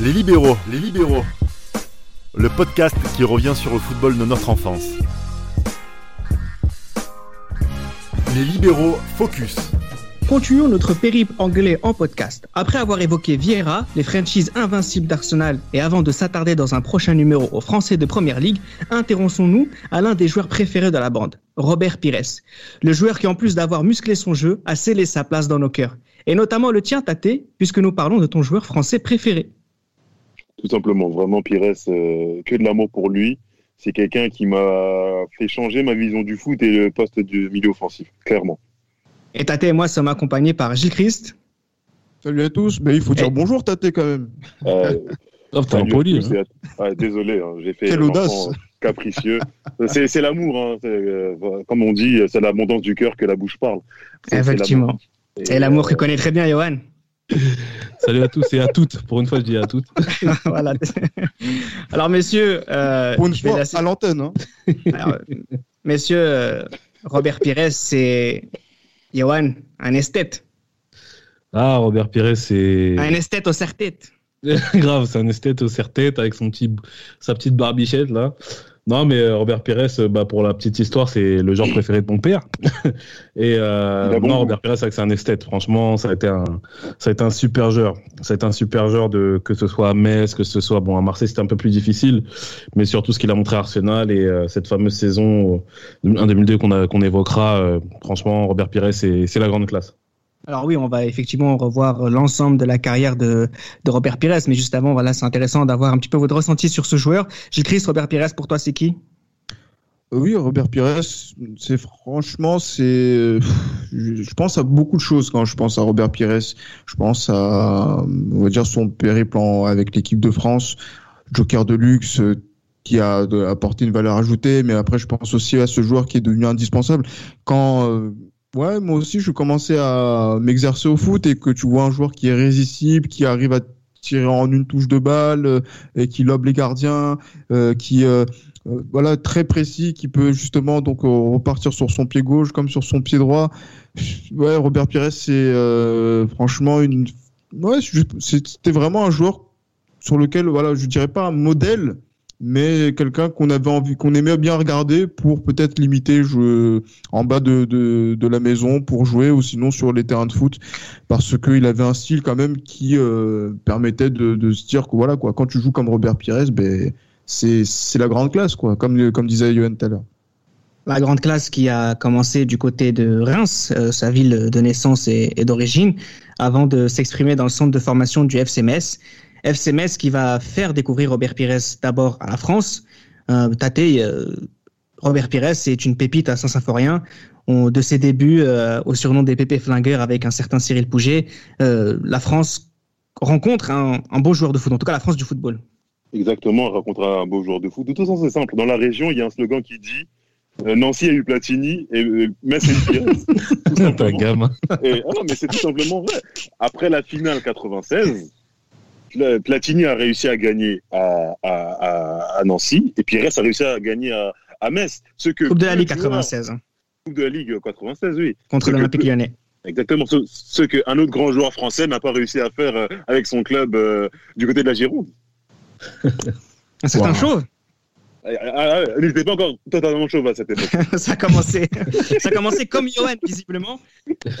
Les libéraux, les libéraux. Le podcast qui revient sur le football de notre enfance. Les libéraux focus. Continuons notre périple anglais en podcast. Après avoir évoqué Vieira, les franchises invincibles d'Arsenal, et avant de s'attarder dans un prochain numéro aux Français de Première Ligue, intéressons-nous à l'un des joueurs préférés de la bande, Robert Pires. Le joueur qui, en plus d'avoir musclé son jeu, a scellé sa place dans nos cœurs. Et notamment le tien, Tate, puisque nous parlons de ton joueur français préféré tout simplement. Vraiment, Pires, euh, que de l'amour pour lui. C'est quelqu'un qui m'a fait changer ma vision du foot et le poste du milieu offensif, clairement. Et Tate et moi sommes accompagnés par Gilles Christ. Salut à tous. Mais il faut dire bonjour, Tate, quand même. Euh, t'es impoli, tous, hein. ah, désolé, hein, j'ai fait Quelle un audace. capricieux. c'est l'amour, hein, euh, comme on dit, c'est l'abondance du cœur que la bouche parle. Effectivement. l'amour. Et l'amour euh, que connaît très bien Johan. Salut à tous et à toutes. Pour une fois, je dis à toutes. voilà. Alors, messieurs, euh, Pour une je vais fois, laisser- à l'antenne. Hein. Alors, messieurs, euh, Robert Pires, c'est Johan, un esthète. Ah, Robert Pires, c'est. Un esthète au serre-tête. Grave, c'est un esthète au serre-tête avec son petit, sa petite barbichette là. Non, mais euh, Robert Pires, euh, bah, pour la petite histoire, c'est le genre préféré de mon père. Et euh, bon non. Robert Pires, c'est un esthète. Franchement, ça a été un, ça a été un super joueur. Ça a été un super joueur de que ce soit à Metz, que ce soit bon à Marseille, c'était un peu plus difficile, mais surtout ce qu'il a montré à Arsenal et euh, cette fameuse saison euh, 1-2002 qu'on a- qu'on évoquera. euh, franchement, Robert Pires, c'est c'est la grande classe. Alors oui, on va effectivement revoir l'ensemble de la carrière de, Robert Pires, mais juste avant, voilà, c'est intéressant d'avoir un petit peu votre ressenti sur ce joueur. Gilles Christ, Robert Pires, pour toi, c'est qui? Euh, Oui, Robert Pires, c'est franchement, c'est. Je je pense à beaucoup de choses quand je pense à Robert Pires. Je pense à, on va dire, son périple avec l'équipe de France, Joker de luxe, euh, qui a apporté une valeur ajoutée. Mais après, je pense aussi à ce joueur qui est devenu indispensable. Quand, euh, ouais, moi aussi, je commençais à m'exercer au foot et que tu vois un joueur qui est résistible, qui arrive à tirer en une touche de balle euh, et qui lobe les gardiens, euh, qui euh, voilà très précis qui peut justement donc repartir sur son pied gauche comme sur son pied droit. Ouais Robert Pires c'est franchement une ouais c'était vraiment un joueur sur lequel voilà je dirais pas un modèle mais quelqu'un qu'on avait envie qu'on aimait bien regarder pour peut-être limiter en bas de, de, la maison pour jouer ou sinon sur les terrains de foot parce qu'il avait un style quand même qui euh, permettait de, se dire que voilà quoi quand tu joues comme Robert Pires ben c'est la grande classe quoi comme comme disait Johan tout à l'heure La grande classe qui a commencé du côté de Reims, euh, sa ville de naissance et, et d'origine, avant de s'exprimer dans le centre de formation du FC Metz. FC Metz qui va faire découvrir Robert Pires d'abord à la France. Euh, Tate, euh, Robert Pires est une pépite à Saint-Symphorien. De ses débuts euh, au surnom des pépés flingueurs avec un certain Cyril Pouget, euh, la France rencontre un, un beau joueur de foot, en tout cas la France du football. Exactement, on rencontre un beau joueur de foot. De toute façon, c'est simple. Dans la région, il y a un slogan qui dit euh, Nancy a eu Platini et Metz a eu Pires. Tout simplement. Et- ah non, mais c'est tout simplement vrai. Après la finale 96, Pla- Platini a réussi à gagner à, à, à, à Nancy et Pires a réussi à gagner à, à Metz. Ce que Coupe de la Ligue de joueurs- 96, hein, Coupe de la Ligue 96, oui. contre l'Olympique lyonnais. Exactement. Ce, ce qu'un autre grand joueur français n'a pas réussi à faire euh, avec son club euh, du côté de la Gironde. Un certain Wow. chauve Ah, ah, ah, Il n'était pas encore totalement chauve à cette époque. ça a commencé, ça a commencé comme Johan, visiblement.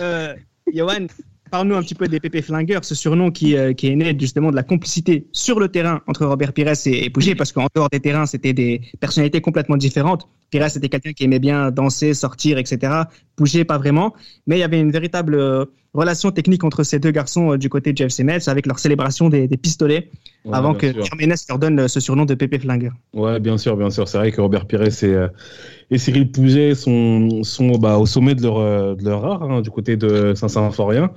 Euh, Johan, parle-nous un petit peu des Pépé Flingueurs, ce surnom qui, euh, qui est né justement de la complicité sur le terrain entre Robert Pires et, et Pouget, parce qu'en dehors des terrains, c'était des personnalités complètement différentes. Pires était quelqu'un qui aimait bien danser, sortir, etc. Pouget, pas vraiment. Mais il y avait une véritable euh, relation technique entre ces deux garçons euh, du côté du FC Metz, avec leur célébration des, des pistolets, Ouais, avant que. Herménez leur donne euh, ce surnom de Pépé Flingueur. Ouais, bien sûr, bien sûr. C'est vrai que Robert Pires et, euh, et Cyril Pouget sont, sont bah, au sommet de leur, de leur art hein, du côté de Saint-Symphorien.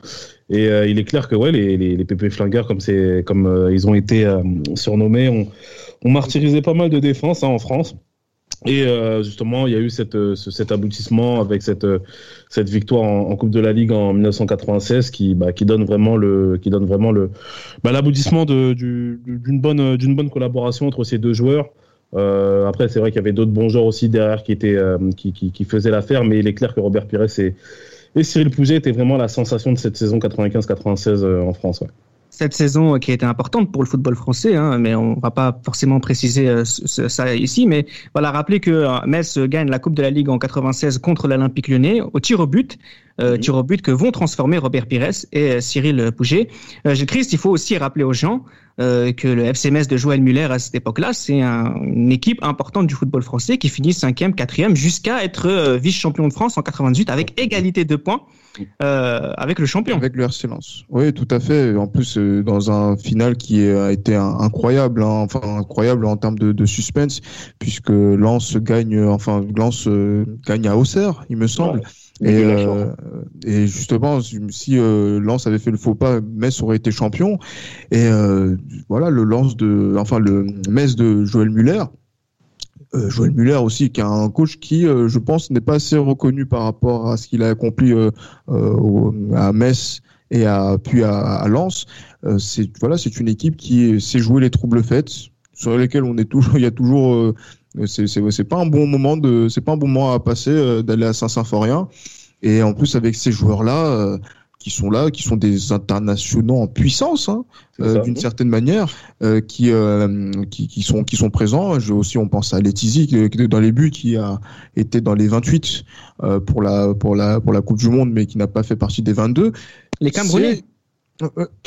Et il est clair que ouais, les, les, les pépés flingueurs, comme, comme ils ont été surnommés, ont, ont martyrisé pas mal de défenses hein, en France. Et euh, justement, il y a eu cette, euh, ce- cet aboutissement avec cette, euh, cette victoire en, Coupe de la Ligue en 1996 qui, bah, qui donne vraiment le, qui donne vraiment le, bah, l'aboutissement de- du- d'une bonne, d'une bonne collaboration entre ces deux joueurs. Euh, après, c'est vrai qu'il y avait d'autres bons joueurs aussi derrière qui étaient, euh, qui, qui, qui faisaient l'affaire, mais il est clair que Robert Pires et, et Cyril Pouget étaient vraiment la sensation de cette saison 95-96 euh, en France. ouais. Cette saison qui a été importante pour le football français, hein, mais on va pas forcément préciser euh, ça ici. Mais voilà, rappeler que euh, Metz gagne la Coupe de la Ligue en 96 contre l'Olympique Lyonnais au tir au but. Euh, tir au but que vont transformer Robert Pires et Cyril Pouget. Euh, Christ, il faut aussi rappeler aux gens euh, que le FC Metz de Joël Muller à cette époque-là, c'est un, une équipe importante du football français qui finit cinquième, quatrième, jusqu'à être euh, vice-champion de France en 98 avec égalité de points euh, avec le champion. Avec le RC Lens. Oui, tout à fait. En plus, dans un final qui a été incroyable, hein, enfin incroyable en termes de, de, suspense, puisque Lens gagne, enfin Lens gagne à Auxerre, il me semble. Et, euh, et, justement, si euh, Lens avait fait le faux pas, Metz aurait été champion. Et euh, voilà, le Lens de, enfin le Metz de Joël Muller. Joël Muller aussi, qui est un coach qui, je pense, n'est pas assez reconnu par rapport à ce qu'il a accompli à Metz et à, puis à, à Lens. c'est voilà, c'est une équipe qui sait jouer les troubles faits, sur lesquels on est toujours, il y a toujours c'est c'est pas un bon moment de c'est pas un bon moment à passer euh, d'aller à Saint-Symphorien et en plus avec ces joueurs là euh, qui sont là, qui sont des internationaux en puissance, hein, euh, d'une certaine manière, euh, qui, euh, qui, qui sont qui sont présents. Je, aussi, on pense à Letizy qui, qui était dans les buts, qui a été dans les 28 pour la pour la pour la Coupe du Monde, mais qui n'a pas fait partie des 22. Les Camerounais.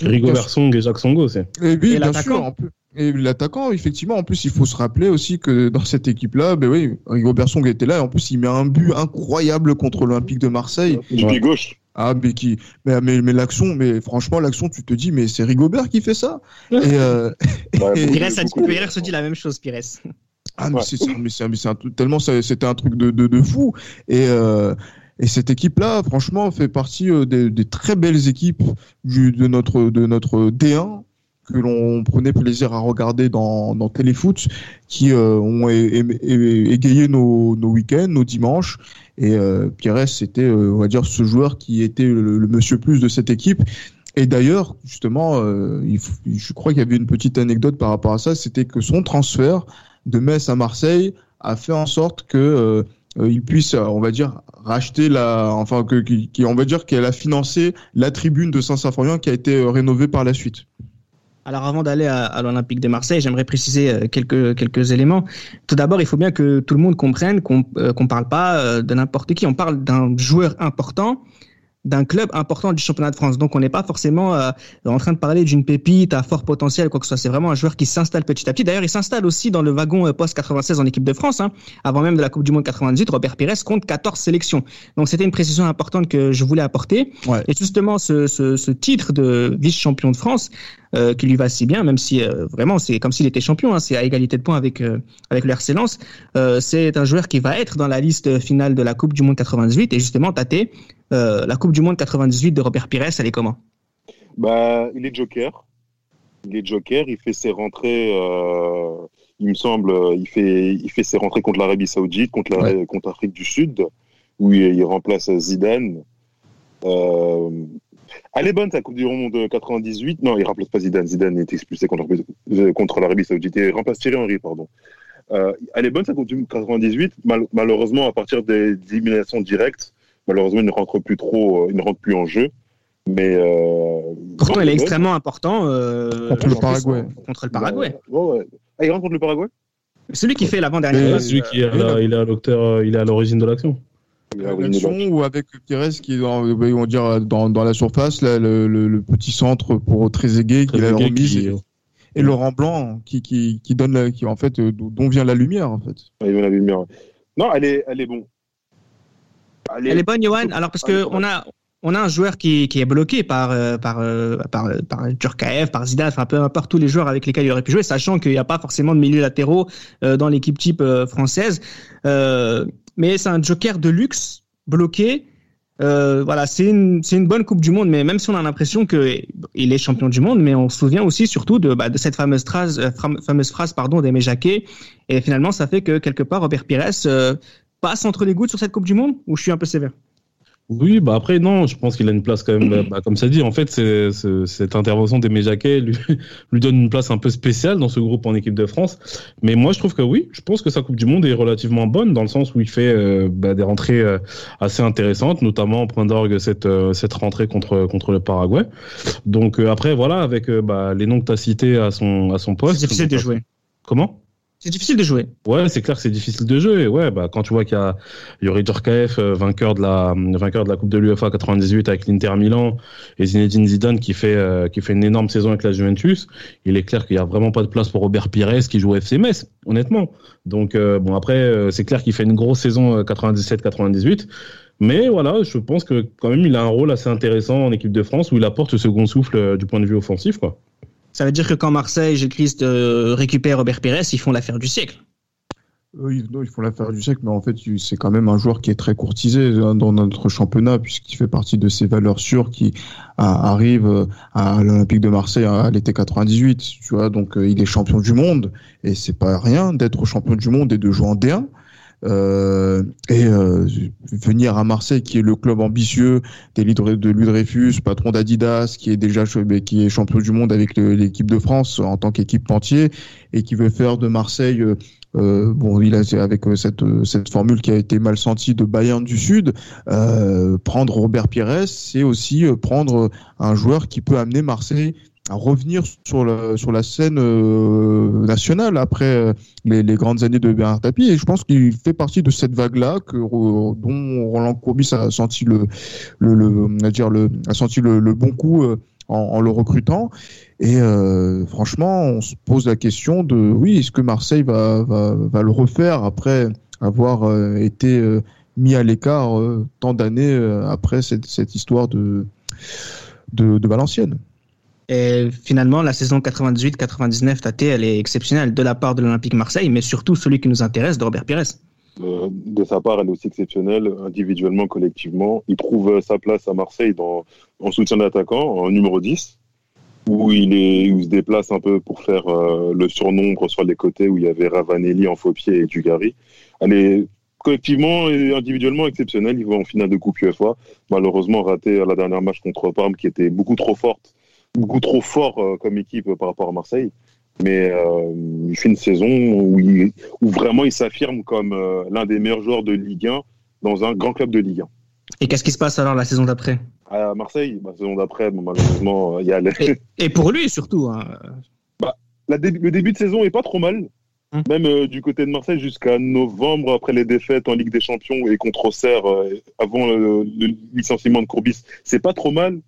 Rigo Versong et Jacques Songo, c'est. Et oui, bien sûr. En plus. Et l'attaquant, effectivement, en plus, il faut se rappeler aussi que dans cette équipe-là, ben oui, Rigobert Song était là, et en plus, il met un but incroyable contre l'Olympique de Marseille. Du pied gauche. Ah, mais qui, mais, mais, mais l'action, mais franchement, l'action, tu te dis, mais c'est Rigobert qui fait ça. et, euh, et... Pires, Pires se dit la même chose, Pires. Ah, mais c'est, mais c'est, mais c'est un, tellement c'était un truc de, de, de fou. Et, euh, et cette équipe-là, franchement, fait partie euh, des, des, très belles équipes du, de notre, de notre D1 que l'on prenait plaisir à regarder dans, dans Téléfoot, qui euh, ont égayé nos, nos week-ends, nos dimanches. Et euh, Pires, c'était, euh, on va dire, ce joueur qui était le, le, monsieur plus de cette équipe. Et d'ailleurs, justement, euh, il, je crois qu'il y avait une petite anecdote par rapport à ça, c'était que son transfert de Metz à Marseille a fait en sorte que euh, il puisse, on va dire, racheter la, enfin que, qui, on va dire qu'elle a financé la tribune de Saint-Symphorien qui a été rénovée par la suite. Alors avant d'aller à, l'Olympique de Marseille, j'aimerais préciser euh, quelques quelques éléments. Tout d'abord, il faut bien que tout le monde comprenne qu'on euh, qu'on parle pas euh, de n'importe qui, on parle d'un joueur important d'un club important du championnat de France. Donc on n'est pas forcément euh, en train de parler d'une pépite à fort potentiel, quoi que ce soit. C'est vraiment un joueur qui s'installe petit à petit. D'ailleurs, il s'installe aussi dans le wagon euh, post-96 en équipe de France. Hein. Avant même de la Coupe du Monde 98, Robert Pires compte 14 sélections. Donc c'était une précision importante que je voulais apporter. Ouais. Et justement, ce, ce, ce titre de vice-champion de France, euh, qui lui va si bien, même si euh, vraiment c'est comme s'il était champion, hein, c'est à égalité de points avec euh, avec le RC Lens. c'est un joueur qui va être dans la liste finale de la Coupe du Monde 98 et justement Tate, la Coupe du Monde 98 de Robert Pires, elle est comment? Bah, il est joker. Il est joker, il fait ses rentrées. il me semble, il fait il fait ses rentrées contre l'Arabie Saoudite, contre la, ouais. contre l'Afrique du Sud, où il, il remplace Zidane. Euh, elle est bonne, sa Coupe du Monde 98. Non, il remplace pas Zidane. Zidane est expulsé contre, contre l'Arabie Saoudite. Il remplace Thierry Henry, pardon. Euh, elle est bonne, sa Coupe du Monde 98. Mal malheureusement, à partir des éliminations directes, malheureusement, il ne rentre plus trop, il ne rentre plus en jeu. Mais euh, pourtant, il est extrêmement important euh, contre le Paraguay. Contre le Paraguay. Ouais, ouais. Ah, il rentre contre le Paraguay? Celui qui fait l'avant-dernière. Celui qui est à, il est à l'auteur, il est à l'origine de l'action ou avec Pires qui est dans, on dire, dans, dans la surface, là, le, le, le, petit centre pour Trezeguet qui l'a remise. Qui... Et Laurent Blanc qui, qui, qui donne la, qui, en fait, dont vient la lumière, en fait. Ah, il vient la lumière. Non, elle est, elle est bon. Elle est, elle est bonne, Johan. Alors, parce que on a, on a un joueur qui, qui est bloqué par, euh, par, euh, par, par Djurkaev, par Zidane, enfin peu importe tous les joueurs avec lesquels il aurait pu jouer, sachant qu'il n'y a pas forcément de milieu latéraux euh, dans l'équipe type euh, française. Euh, mais c'est un joker de luxe bloqué. voilà, c'est une, c'est une bonne Coupe du Monde, mais même si on a l'impression qu'il est champion du monde, mais on se souvient aussi surtout de, bah, de cette fameuse phrase, fameuse phrase pardon, d'Aimé Jacquet. Et finalement, ça fait que quelque part, Robert Pires passe entre les gouttes sur cette Coupe du Monde, ou je suis un peu sévère? Oui, bah après, non, je pense qu'il a une place quand même, bah, comme ça dit, en fait, cette intervention d'Aimé Jacquet lui, lui donne une place un peu spéciale dans ce groupe en équipe de France. Mais moi, je trouve que oui, je pense que sa Coupe du Monde est relativement bonne, dans le sens où il fait euh, bah, des rentrées euh, assez intéressantes, notamment en point d'orgue cette, euh, cette rentrée contre, contre le Paraguay. Donc après, voilà, avec bah, les noms que tu as cités à son, à son poste. C'est difficile de jouer. Comment? C'est difficile de jouer. Ouais, c'est clair que c'est difficile de jouer. Ouais, bah quand tu vois qu'il y a Yuri Djorkaeff, euh, vainqueur de la vainqueur de la Coupe de l'UEFA 98 avec l'Inter Milan, et Zinedine Zidane qui fait euh, qui fait une énorme saison avec la Juventus, il est clair qu'il y a vraiment pas de place pour Robert Pires qui joue au FC Metz, honnêtement. Donc euh, bon après c'est clair qu'il fait une grosse saison 97-98. Mais voilà, je pense que quand même il a un rôle assez intéressant en équipe de France où il apporte ce second souffle du point de vue offensif quoi. Ça veut dire que quand Marseille, Gilles euh, récupère Robert Pires, ils font l'affaire du siècle. Oui, non, ils font l'affaire du siècle, mais en fait, c'est quand même un joueur qui est très courtisé hein, dans notre championnat, puisqu'il fait partie de ces valeurs sûres qui arrivent euh, à l'Olympique de Marseille à l'été 98. Tu vois, donc euh, il est champion du monde, et c'est pas rien d'être champion du monde et de jouer en D1. Euh, et euh, venir à Marseille, qui est le club ambitieux de Louis Dreyfus, patron d'Adidas, qui est déjà qui est champion du monde avec l'équipe de France en tant qu'équipe entier, et qui veut faire de Marseille euh, bon, il a avec cette cette formule qui a été mal sentie de Bayern du Sud, euh, prendre Robert Pires, c'est aussi prendre un joueur qui peut amener Marseille à revenir sur la, scène euh, nationale après euh, les, grandes années de Bernard Tapie. Et je pense qu'il fait partie de cette vague là que dont Roland Courbis a senti le le, dire a senti le, bon coup euh, en, le recrutant. Et franchement on se pose la question de oui est-ce que Marseille va, va, va le refaire après avoir été mis à l'écart tant d'années après cette, cette histoire de, de Valenciennes? Et finalement, la saison 98-99 Tate, elle est exceptionnelle de la part de l'Olympique Marseille, mais surtout celui qui nous intéresse, de Robert Pires. Euh, de sa part, elle est aussi exceptionnelle, individuellement, collectivement. Il trouve sa place à Marseille en soutien d'attaquant, en numéro 10, où il, est, où il se déplace un peu pour faire euh, le surnombre sur les côtés, où il y avait Ravanelli en faux pied et Dugarry. Elle est collectivement et individuellement exceptionnelle. Il va en finale de Coupe UEFA. Malheureusement, raté à la dernière match contre Parme, qui était beaucoup trop forte beaucoup trop fort euh, comme équipe par rapport à Marseille. Mais euh, il fait une saison où, où vraiment il s'affirme comme euh, l'un des meilleurs joueurs de Ligue 1 dans un grand club de Ligue 1. Et qu'est-ce qui se passe alors la saison d'après? À Marseille, la saison d'après, malheureusement, il y a. Et, pour lui surtout. Hein. Bah, le début de saison est pas trop mal. Hum. Même du côté de Marseille jusqu'à novembre, après les défaites en Ligue des Champions et contre Auxerre, avant le, le, licenciement de Courbis, c'est pas trop mal.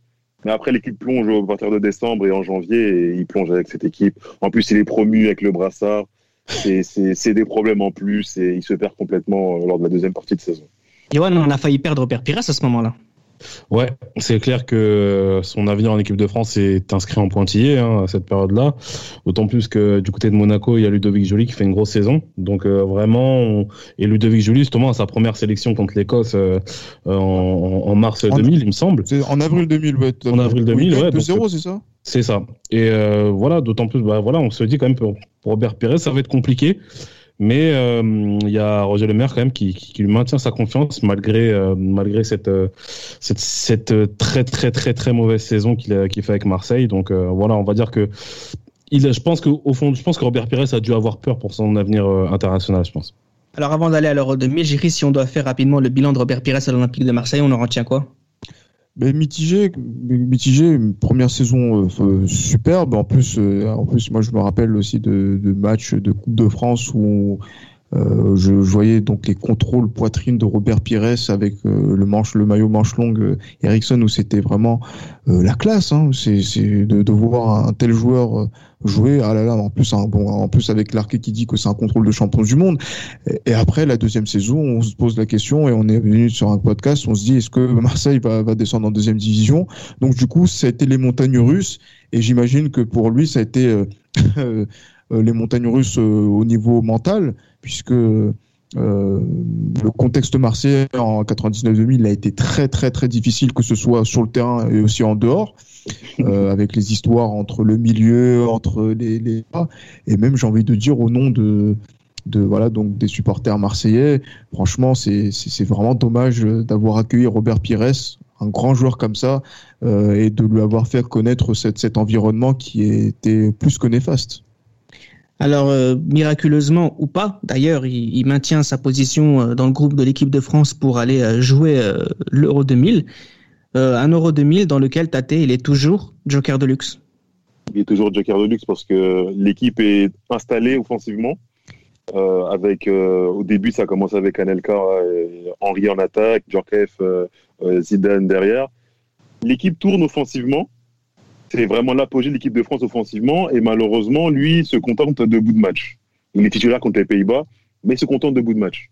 Mais après, l'équipe plonge à partir de décembre et en janvier, et il plonge avec cette équipe. En plus, il est promu avec le brassard. C'est des problèmes en plus et il se perd complètement lors de la deuxième partie de saison. Yoann, on a failli perdre Père Pires à ce moment-là. Ouais, c'est clair que son avenir en équipe de France est inscrit en pointillé hein, à cette période-là. D'autant plus que du côté de Monaco, il y a Ludovic Joly qui fait une grosse saison. Donc euh, vraiment, et Ludovic Joly justement à sa première sélection contre l'Écosse euh, en, mars 2000, il me semble. En avril 2000, ouais. En avril 2000, ouais. 2-0, c'est ça? C'est ça. Et euh, voilà, d'autant plus, bah voilà, on se dit quand même pour Robert Pérez, ça va être compliqué. Mais euh, il y a Roger Lemaire quand même qui, lui maintient sa confiance malgré euh, malgré cette, euh, cette, très très très très mauvaise saison qu'il a, fait avec Marseille. Donc voilà, on va dire que je pense fond, je pense que Robert Pires a dû avoir peur pour son avenir international, je pense. Alors avant d'aller à l'Euro 2000, Jiris, si on doit faire rapidement le bilan de Robert Pires à l'Olympique de Marseille, on en retient quoi? Mais mitigé, mitigé, première saison euh, superbe. En plus, euh, en plus, moi je me rappelle aussi de, de matchs de Coupe de France où euh, je, voyais donc les contrôles poitrine de Robert Pires avec euh, le manche, le maillot manche longue euh, Ericsson où c'était vraiment la classe. Hein. C'est de, de, voir un tel joueur jouer. Ah là là, en plus, hein, bon, en plus avec l'arqué qui dit que c'est un contrôle de champion du monde. Et, après la deuxième saison, on se pose la question et on est venu sur un podcast. On se dit est-ce que Marseille va, va descendre en deuxième division? Donc du coup, ça a été les montagnes russes et j'imagine que pour lui, ça a été les montagnes russes au niveau mental puisque euh, le contexte marseillais en 99-2000 a été très très très difficile, que ce soit sur le terrain et aussi en dehors, euh, avec les histoires entre le milieu, entre les, et même j'ai envie de dire au nom de de voilà donc des supporters marseillais. Franchement, c'est vraiment dommage d'avoir accueilli Robert Pires, un grand joueur comme ça, euh, et de lui avoir fait connaître cet environnement qui était plus que néfaste. Alors, euh, miraculeusement ou pas, d'ailleurs, il, maintient sa position euh, dans le groupe de l'équipe de France pour aller euh, jouer l'Euro 2000. un Euro 2000 dans lequel Tate, il est toujours joker de luxe. Il est toujours joker de luxe parce que l'équipe est installée offensivement. avec au début, ça commence avec Anelka, Henri en attaque, Djorkaeff, Zidane derrière. L'équipe tourne offensivement c'est vraiment l'apogée de l'équipe de France offensivement. Et malheureusement, lui se contente de bout de match. Il est titulaire contre les Pays-Bas, mais se contente de bout de match.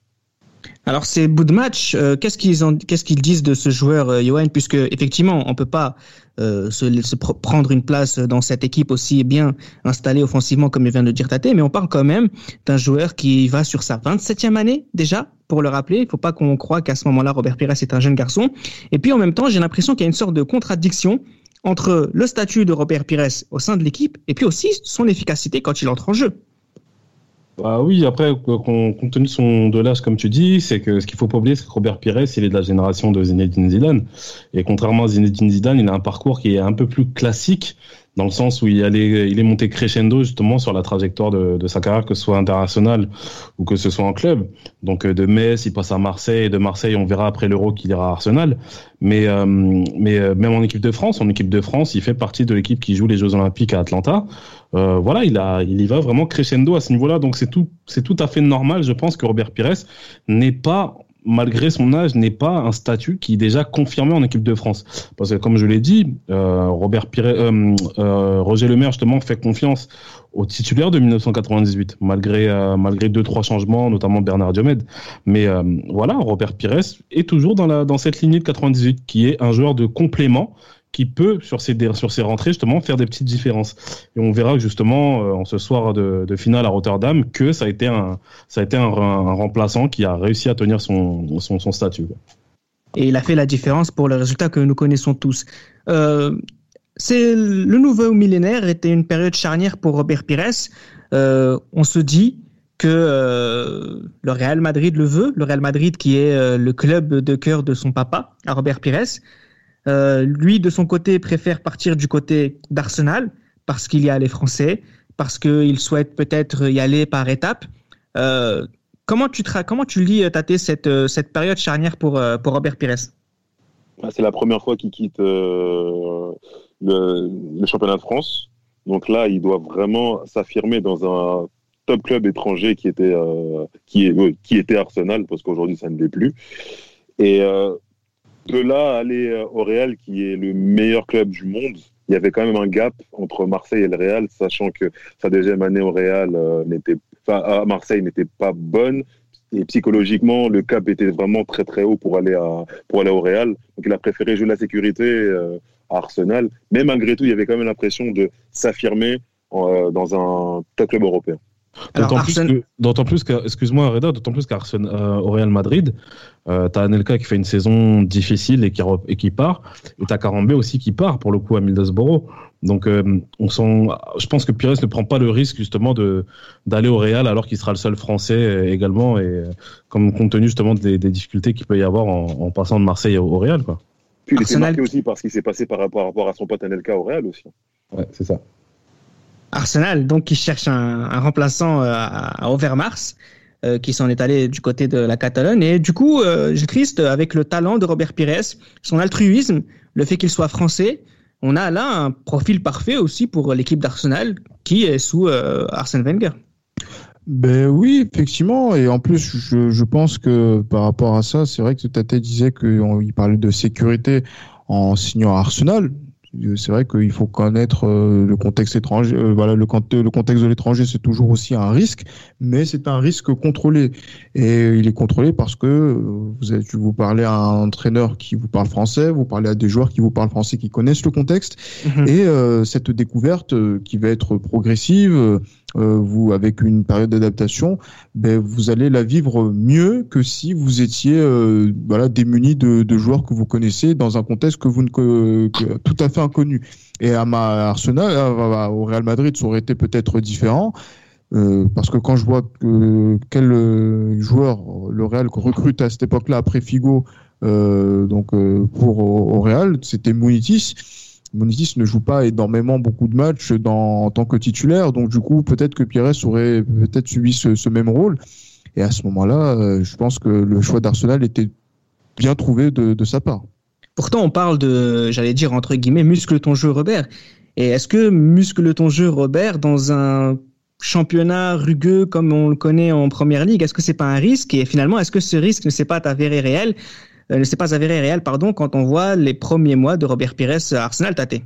Alors ces bouts de match, euh, qu'est-ce qu'ils disent de ce joueur euh, Johan? Puisque effectivement, on peut pas euh, se, prendre une place dans cette équipe aussi bien installée offensivement comme il vient de dire Tate, mais on parle quand même d'un joueur qui va sur sa 27e année déjà. Pour le rappeler, il faut pas qu'on croie qu'à ce moment-là, Robert Pires est un jeune garçon. Et puis en même temps, j'ai l'impression qu'il y a une sorte de contradiction entre le statut de Robert Pires au sein de l'équipe et puis aussi son efficacité quand il entre en jeu. Bah oui, après, compte tenu son de l'âge, comme tu dis, c'est que ce qu'il faut pas oublier, c'est que Robert Pires, il est de la génération de Zinedine Zidane. Et contrairement à Zinedine Zidane, il a un parcours qui est un peu plus classique dans le sens où il, allait, il est monté crescendo justement sur la trajectoire de, de, sa carrière, que ce soit international ou que ce soit en club. Donc euh, de Metz, il passe à Marseille, de Marseille, on verra après l'Euro qu'il ira à Arsenal. Mais, euh, mais euh, même en équipe de France, en équipe de France, il fait partie de l'équipe qui joue les Jeux Olympiques à Atlanta. Euh, voilà, il, a, il y va vraiment crescendo à ce niveau-là. Donc c'est tout, c'est tout à fait normal, je pense, que Robert Pires n'est pas malgré son âge, n'est pas un statut qui est déjà confirmé en équipe de France. Parce que, comme je l'ai dit, euh, Robert Pire, euh, euh, Roger Lemaire, justement, fait confiance au titulaire de 1998, malgré, euh, malgré deux, trois changements, notamment Bernard Diomède. Mais euh, voilà, Robert Pires est toujours dans, la, dans cette lignée de 98, qui est un joueur de complément qui peut, sur ses, sur ses rentrées, justement, faire des petites différences. Et on verra justement, euh, en ce soir de, finale à Rotterdam, que ça a été un, ça a été un, remplaçant qui a réussi à tenir son, son, statut. Et il a fait la différence pour le résultat que nous connaissons tous. Euh, le nouveau millénaire était une période charnière pour Robert Pires. Euh, on se dit que le Real Madrid le veut, le Real Madrid qui est le club de cœur de son papa, à Robert Pires. Euh, lui, de son côté, préfère partir du côté d'Arsenal parce qu'il y a les Français, parce qu'il souhaite peut-être y aller par étapes. Euh, comment tu comment tu lis, Tate, cette, euh, cette période charnière pour, euh, pour Robert Pires? Ah, C'est la première fois qu'il quitte euh, le, championnat de France. Donc là, il doit vraiment s'affirmer dans un top club étranger qui était, euh, qui, est, qui était Arsenal, parce qu'aujourd'hui, ça ne l'est plus. Et de là aller euh, au Real, qui est le meilleur club du monde, il y avait quand même un gap entre Marseille et le Real, sachant que sa deuxième année au Real euh, n'était, Marseille n'était pas bonne. Et psychologiquement, le cap était vraiment très très haut pour aller, au Real. Donc il a préféré jouer la sécurité euh, à Arsenal. Mais malgré tout, il y avait quand même l'impression de s'affirmer dans un club européen. D'autant plus, que, d'autant plus que, excuse-moi Reda, d'autant plus qu'Arsenal euh, au Real Madrid, euh, t'as Anelka qui fait une saison difficile et qui, et qui part, et t'as Carambé aussi qui part pour le coup à Middlesbrough. Donc euh, on sent, je pense que Pires ne prend pas le risque justement de d'aller au Real alors qu'il sera le seul Français euh, également et euh, comme compte tenu justement des, des difficultés qu'il peut y avoir en, en, passant de Marseille au, au Real quoi. Puis il Arsenal... était marqué aussi parce qu'il s'est passé par rapport, par rapport à son pote Anelka au Real aussi. Ouais, c'est ça. Arsenal, donc qui cherche un, remplaçant euh, à Overmars, euh, qui s'en est allé du côté de la Catalogne. Et du coup, euh, j'ai triste avec le talent de Robert Pires, son altruisme, le fait qu'il soit français. On a là un profil parfait aussi pour l'équipe d'Arsenal qui est sous euh, Arsène Wenger. Ben oui, effectivement. Et en plus, je, je pense que par rapport à ça, c'est vrai que Tate disait qu'il parlait de sécurité en signant Arsenal c'est vrai qu'il faut connaître euh, le contexte étranger. Euh, voilà, le, le contexte de l'étranger, c'est toujours aussi un risque, mais c'est un risque contrôlé. Et il est contrôlé parce que euh, vous, avez, vous parlez à un entraîneur qui vous parle français, vous parlez à des joueurs qui vous parlent français, qui connaissent le contexte, mmh. et euh, cette découverte euh, qui va être progressive, vous avec une période d'adaptation, ben, vous allez la vivre mieux que si vous étiez voilà démuni de, de, joueurs que vous connaissez dans un contexte que vous ne que, que, tout à fait inconnu. Et à ma Arsenal, au Real Madrid, ça aurait été peut-être différent. Euh, parce que quand je vois que, quel euh, joueur le Real recrute à cette époque-là après Figo euh, donc pour au, Real, c'était Munitis. Munitis ne joue pas énormément beaucoup de matchs en tant que titulaire, donc du coup peut-être que Pires aurait peut-être subi ce, même rôle. Et à ce moment-là, je pense que le choix d'Arsenal était bien trouvé de, de sa part. Pourtant, on parle de, j'allais dire entre guillemets, muscle ton jeu, Robert. Et est-ce que muscle ton jeu, Robert, dans un championnat rugueux comme on le connaît en première ligue, est-ce que c'est pas un risque? Et finalement, est-ce que ce risque ne s'est pas avéré réel? Euh, ne s'est pas avéré réel, pardon, quand on voit les premiers mois de Robert Pires à Arsenal tâté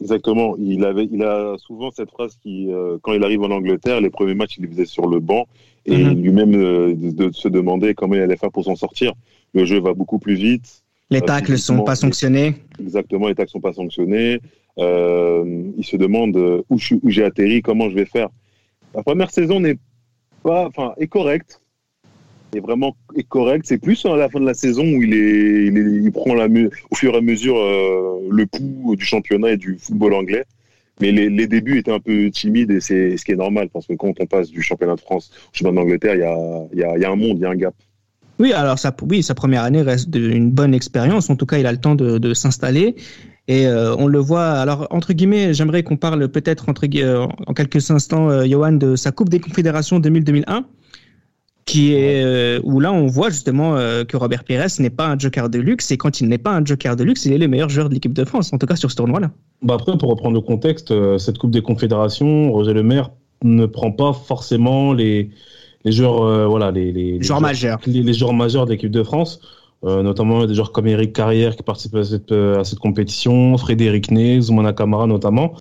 Exactement. Il avait, il a souvent cette phrase qui, euh, quand il arrive en Angleterre, les premiers matchs, il les faisait sur le banc et mhm. lui-même euh, de, se demander comment il allait faire pour s'en sortir. Le jeu va beaucoup plus vite. Les tacles ne sont pas sanctionnés. Exactement, les tacles sont pas sanctionnés. Euh, il se demande où, où j'ai atterri, comment je vais faire. La première saison n'est pas, enfin, est correcte. Est vraiment est correcte. C'est plus à la fin de la saison où il est, il, prend au fur et à mesure euh, le pouls du championnat et du football anglais. Mais les, les, débuts étaient un peu timides et c'est ce qui est normal parce que quand on passe du championnat de France au championnat d'Angleterre, il y a, y, a, y a un monde, il y a un gap. Oui, alors ça, oui, sa première année reste une bonne expérience. En tout cas, il a le temps de, de s'installer. Et euh, on le voit. Alors entre guillemets, j'aimerais qu'on parle peut-être entre euh, en quelques instants, Johan, de sa Coupe des Confédérations 2000-2001, qui est où là on voit justement que Robert Pires n'est pas un joker de luxe. Et quand il n'est pas un joker de luxe, il est le meilleur joueur de l'équipe de France, en tout cas sur ce tournoi-là. Bah après, pour reprendre le contexte, cette Coupe des Confédérations, Roger Lemaire ne prend pas forcément les les joueurs, voilà, les, les, joueurs majeurs, les joueurs majeurs de l'équipe de France. Euh, notamment des joueurs comme Eric Carrière qui participe à cette, euh, à cette compétition, Frédéric Ney, Zoumana Camara notamment.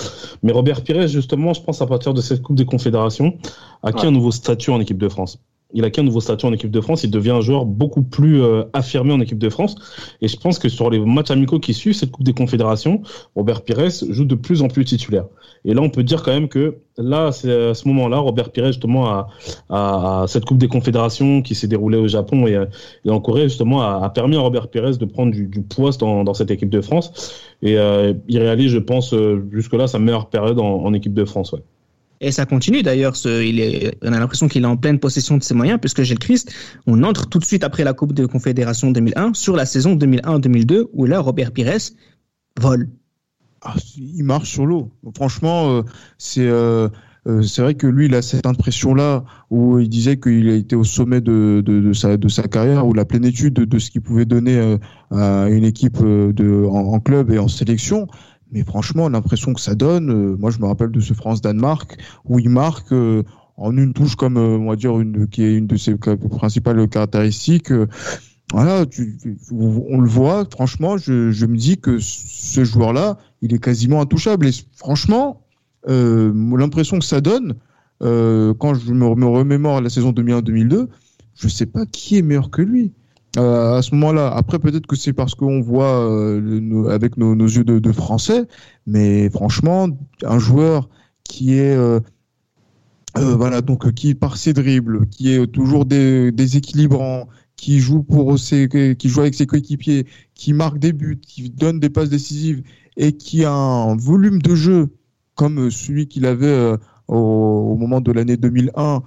Mais Robert Pires, justement, je pense à partir de cette Coupe des Confédérations, a qui un nouveau statut en équipe de France il a qu'un nouveau statut en équipe de France, il devient un joueur beaucoup plus euh, affirmé en équipe de France. Et je pense que sur les matchs amicaux qui suivent cette Coupe des Confédérations, Robert Pires joue de plus en plus titulaire. Et là, on peut dire quand même que là, c'est à ce moment-là, Robert Pires justement à, cette Coupe des Confédérations qui s'est déroulée au Japon et, et en Corée justement a, a, permis à Robert Pires de prendre du, du poids dans, dans, cette équipe de France. Et euh, il réalise, je pense, euh, jusque-là sa meilleure période en, en équipe de France. Ouais. Et ça continue d'ailleurs. On a l'impression qu'il est en pleine possession de ses moyens, puisque Gilles Christ, on entre tout de suite après la Coupe de Confédération 2001 sur la saison 2001-2002, où là, Robert Pires vole. Ah, il marche sur l'eau. Franchement, euh, c'est euh, euh, c'est vrai que lui, il a cette impression-là où il disait qu'il été au sommet de, de, sa, de sa carrière, ou la plénitude de, de ce qu'il pouvait donner à une équipe de, en, club et en sélection. Mais franchement, l'impression que ça donne, euh, moi je me rappelle de ce France-Danemark où il marque euh, en une touche comme euh, on va dire une qui est une de ses principales caractéristiques. voilà, tu, on le voit. Franchement, je, me dis que ce joueur-là, il est quasiment intouchable. Et franchement, l'impression que ça donne quand je me, me remémore la saison 2001-2002, je sais pas qui est meilleur que lui. Euh, à ce moment-là. Après, peut-être que c'est parce qu'on voit euh, avec nos, yeux de, français, mais franchement, un joueur qui est euh, voilà donc qui par ses dribbles, qui est toujours déséquilibrant, qui joue pour ses, qui joue avec ses coéquipiers, qui marque des buts, qui donne des passes décisives et qui a un volume de jeu comme celui qu'il avait au, au, moment de l'année 2001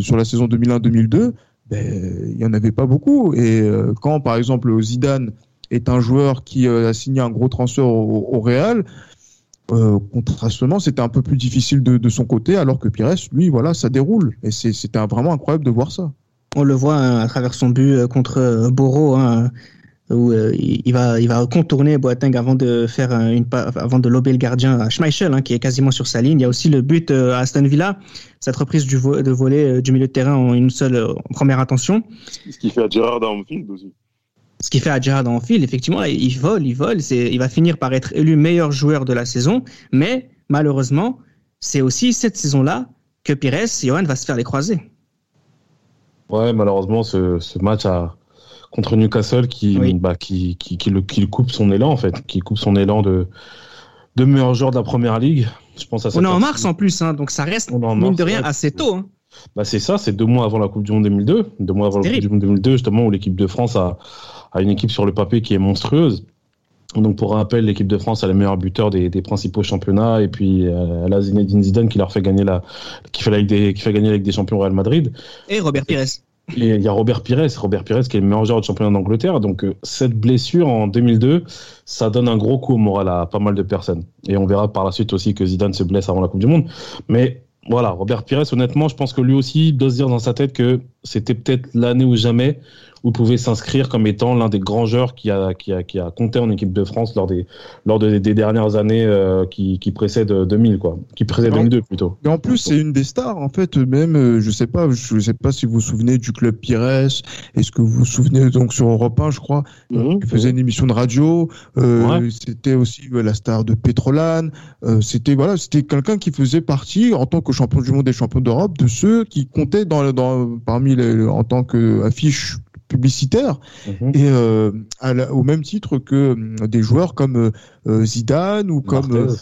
sur la saison 2001-2002 ben, il n'y en avait pas beaucoup. Et euh, quand, par exemple, Zidane est un joueur qui euh, a signé un gros transfert au, Real, euh, contrastement, c'était un peu plus difficile de, son côté, alors que Pires, lui, voilà, ça déroule. Et c'était vraiment incroyable de voir ça. On le voit hein, à travers son but contre Boro. Hein, où euh, il va il va contourner Boateng avant de faire une avant de lober le gardien à Schmeichel hein, qui est quasiment sur sa ligne. Il y a aussi le but euh, à Aston Villa, cette reprise du de volet euh, du milieu de terrain en une seule première intention. Ce qui fait à Gerrard Anfield aussi. Ce qui fait à Gerrard Anfield, effectivement, il vole, il vole. C'est il va finir par être élu meilleur joueur de la saison, mais malheureusement, c'est aussi cette saison-là que Pires, Johan va se faire les croiser. Ouais, malheureusement, ce, ce match a contre Newcastle qui, bah, qui, qui, qui, le, qui coupe son élan, en fait, qui coupe son élan de, de meilleur joueur de la première ligue. Je pense à On est en mars en plus, hein, donc ça reste, mine de rien, assez tôt. Hein. Bah c'est ça, c'est deux mois avant la Coupe du Monde 2002. Deux mois avant la Coupe du Monde 2002, justement, où l'équipe de France a, a une équipe sur le papier qui est monstrueuse. Donc pour rappel, l'équipe de France a le meilleur buteur des, des principaux championnats et puis euh, elle a Zinedine Zidane qui leur fait gagner la qui fait, la, des, qui fait gagner avec des champions Real Madrid. Et Robert Pires. Et il y a Robert Pires, Robert Pires qui est le meilleur joueur du championnat d'Angleterre. Donc euh, cette blessure en 2002, ça donne un gros coup au moral à pas mal de personnes. Et on verra par la suite aussi que Zidane se blesse avant la Coupe du Monde. Mais voilà, Robert Pires, honnêtement, je pense que lui aussi doit se dire dans sa tête que c'était peut-être l'année ou jamais où pouvait s'inscrire comme étant l'un des grands joueurs qui a, qui, a, qui a compté en équipe de France lors des, lors des, dernières années euh, qui, qui précèdent 2000, quoi. Qui précèdent 2002 plutôt. Et en plus, c'est une des stars, en fait, même, euh, je sais pas, je sais pas si vous vous souvenez du club Pires. Est-ce que vous vous souvenez, donc, sur Europe 1, je crois, mmh, il faisait une émission de radio. Euh, C'était aussi la star de Petrolan. Euh, c'était, voilà, c'était quelqu'un qui faisait partie, en tant que champion du monde et champion d'Europe, de ceux qui comptaient dans, dans, parmi les, en tant qu'affiche publicitaire mhm. et euh, au même titre que euh, des joueurs comme euh, Zidane ou comme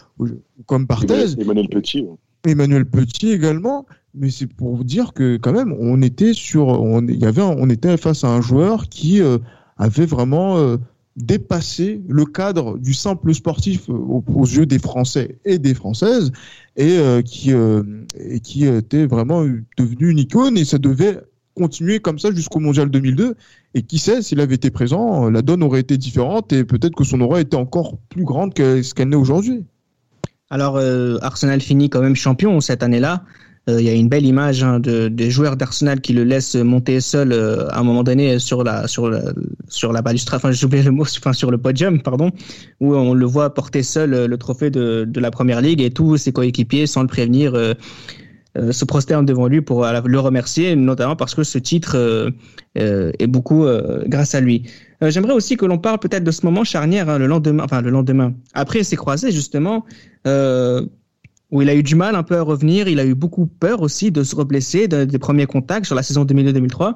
comme Barthez. Emmanuel Petit. Emmanuel Petit également. Mais c'est pour vous dire que quand même on était sur on y avait on était face à un joueur qui avait vraiment dépassé le cadre du simple sportif aux, yeux des Français et des Françaises et qui et qui était vraiment devenu une icône et ça devait continuer comme ça jusqu'au mondial 2002. Et qui sait, s'il avait été présent, la donne aurait été différente et peut-être que son aura était encore plus grande que ce qu'elle n'est aujourd'hui. Alors, euh, Arsenal finit quand même champion cette année-là. Euh, il y a une belle image hein, de, des joueurs d'Arsenal qui le laissent monter seul euh, à un moment donné sur la sur la sur la balustrade, enfin j'ai oublié le mot, enfin sur le podium, pardon, où on le voit porter seul le trophée de, de la première ligue et tous ses coéquipiers sans le prévenir euh, se prosterne devant lui pour euh, le remercier, notamment parce que ce titre euh, est beaucoup grâce à lui. J'aimerais aussi que l'on parle peut-être de ce moment charnière, hein, le lendemain, enfin le lendemain, après s'est croisé justement, où il a eu du mal un peu à revenir, il a eu beaucoup peur aussi de se reblesser des premiers contacts sur la saison 2002-2003.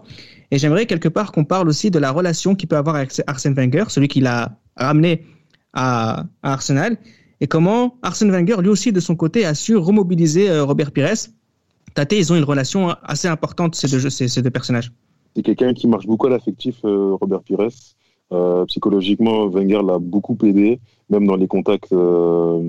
Et j'aimerais quelque part qu'on parle aussi de la relation qu'il peut avoir avec Arsène Wenger, celui qui l'a ramené à, à, Arsenal, et comment Arsène Wenger, lui aussi de son côté, a su remobiliser Robert Pires Tate, ils ont une relation assez importante, ces deux, personnages. C'est quelqu'un qui marche beaucoup à l'affectif, euh, Robert Pires. Euh, psychologiquement, Wenger l'a beaucoup aidé, même dans les contacts, euh,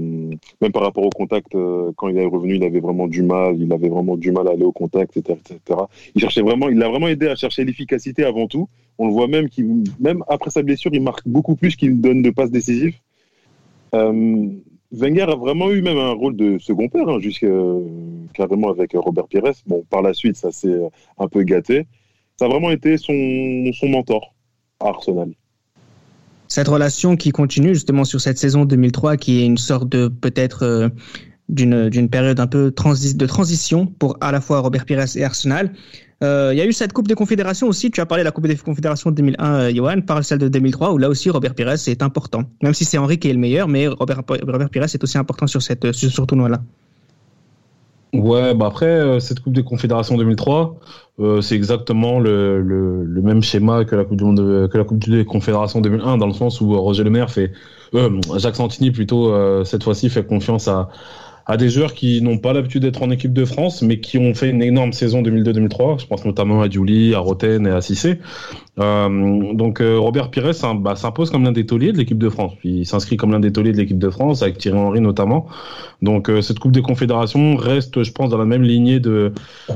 même par rapport au contact, quand il est revenu, il avait vraiment du mal, il avait vraiment du mal à aller au contact, etc., etc. Il cherchait vraiment, il l'a vraiment aidé à chercher l'efficacité avant tout. On le voit même qu'il, même après sa blessure, il marque beaucoup plus qu'il donne de passes décisives. Wenger a vraiment eu même un rôle de second père, hein, jusqu'à carrément avec Robert Pires. Bon, par la suite, ça s'est un peu gâté. Ça a vraiment été son, son mentor à Arsenal. Cette relation qui continue justement sur cette saison 2003, qui est une sorte de peut-être euh, d'une période un peu de transition pour à la fois Robert Pires et Arsenal. Euh, il y a eu cette Coupe des Confédérations aussi. Tu as parlé de la Coupe des Confédérations de 2001, euh, Johan, par celle de 2003, où là aussi Robert Pires est important. Même si c'est Henri qui est le meilleur, mais Robert, Robert Pires est aussi important sur, cette, sur ce tournoi-là. Ouais, bah après, euh, cette Coupe des Confédérations 2003, euh, c'est exactement le, le, même schéma que la Coupe du Monde, que la Coupe des Confédérations 2001, dans le sens où Roger Lemaire fait, Jacques Santini plutôt, cette fois-ci fait confiance à, à des joueurs qui n'ont pas l'habitude d'être en équipe de France, mais qui ont fait une énorme saison 2002-2003. Je pense notamment à Julie, à Roten et à Cissé. Euh, donc euh, Robert Pires bah, s'impose comme l'un des tauliers de l'équipe de France. il s'inscrit comme l'un des tauliers de l'équipe de France, avec Thierry Henry notamment. Donc euh, cette Coupe des Confédérations reste, je pense, dans la même lignée de,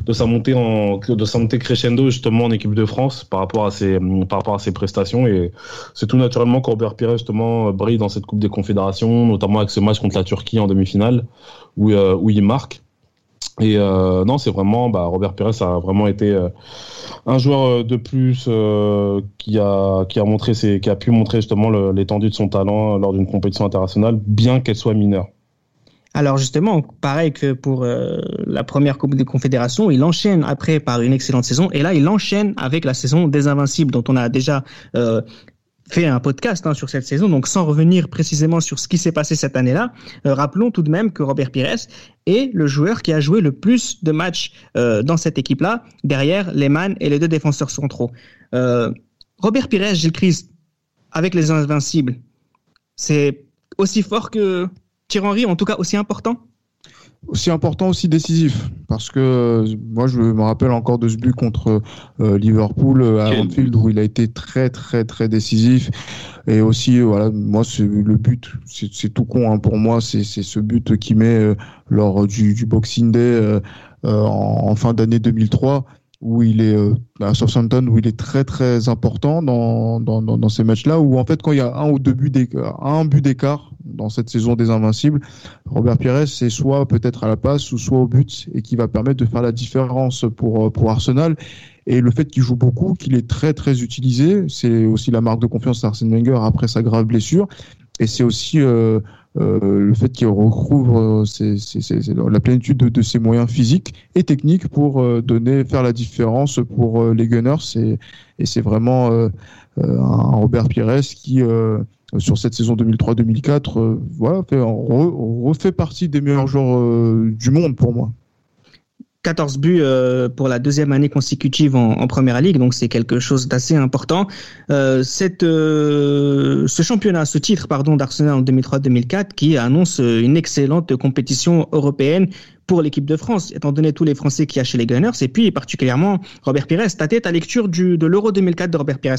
de sa montée en de sa montée crescendo justement en équipe de France par rapport à ses par rapport à ses prestations. Et c'est tout naturellement que Robert Pires justement brille dans cette Coupe des Confédérations, notamment avec ce match contre la Turquie en demi-finale où, où il marque. Et euh, non, c'est vraiment, bah, Robert Pires a vraiment été euh, un joueur euh, de plus qui a qui a montré qui a pu montrer justement l'étendue de son talent lors d'une compétition internationale, bien qu'elle soit mineure. Alors justement, pareil que pour la première Coupe des Confédérations, il enchaîne après par une excellente saison, et là il enchaîne avec la saison des Invincibles dont on a déjà fait un podcast hein, sur cette saison, donc sans revenir précisément sur ce qui s'est passé cette année-là, euh, rappelons tout de même que Robert Pires est le joueur qui a joué le plus de matchs euh, dans cette équipe-là, derrière Lehmann et les deux défenseurs centraux. Euh, Robert Pires, Gilles Christ, avec les Invincibles, c'est aussi fort que Thierry Henry, en tout cas aussi important? Aussi important, aussi décisif. parce que euh, moi je me rappelle encore de ce but contre euh, Liverpool euh, à Anfield où il a été très très très décisif et aussi voilà moi c'est le but c'est tout con hein, pour moi c'est ce but qui met lors du, du, Boxing Day en, en, fin d'année 2003 où il est euh, à Southampton où il est très très important dans, dans, dans, ces matchs-là où en fait quand il y a un ou deux buts un but d'écart dans cette saison des invincibles, Robert Pires c'est soit peut-être à la passe ou soit au but et qui va permettre de faire la différence pour euh, pour Arsenal. Et le fait qu'il joue beaucoup, qu'il est très très utilisé, c'est aussi la marque de confiance d'Arsène Wenger après sa grave blessure. Et c'est aussi euh, euh, le fait qu'il recouvre euh, la plénitude de, ses moyens physiques et techniques pour euh, donner, faire la différence pour les Gunners. Et, c'est vraiment un Robert Pires qui, sur cette saison 2003-2004, voilà, fait, refait partie des meilleurs joueurs du monde pour moi. 14 buts euh, pour la deuxième année consécutive en, en Première Ligue, donc c'est quelque chose d'assez important. Euh, euh, ce championnat, ce titre pardon d'Arsenal en 2003-2004, qui annonce une excellente compétition européenne pour l'équipe de France, étant donné tous les Français qui achètent les Gunners, et puis particulièrement Robert Pires. Ta tête à lecture du, de l'Euro 2004 de Robert Pires